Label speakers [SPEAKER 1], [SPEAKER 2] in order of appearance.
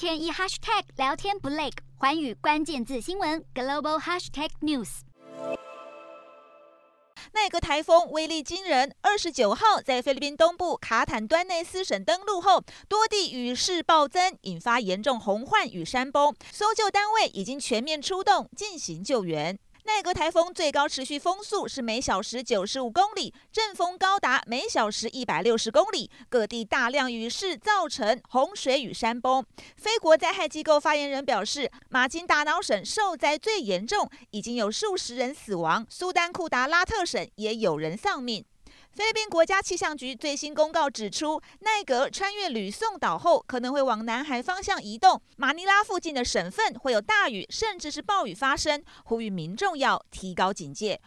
[SPEAKER 1] 天一 hashtag 聊天不累，环宇关键字新闻 global hashtag news。
[SPEAKER 2] 那个台风威力惊人，二十九号在菲律宾东部卡坦端内斯省登陆后，多地雨势暴增，引发严重洪患与山崩，搜救单位已经全面出动进行救援。奈格台风最高持续风速是每小时九十五公里，阵风高达每小时一百六十公里。各地大量雨势造成洪水与山崩。非国灾害机构发言人表示，马金达瑙省受灾最严重，已经有数十人死亡。苏丹库达拉特省也有人丧命。菲律宾国家气象局最新公告指出，奈格穿越吕宋岛后，可能会往南海方向移动，马尼拉附近的省份会有大雨，甚至是暴雨发生，呼吁民众要提高警戒。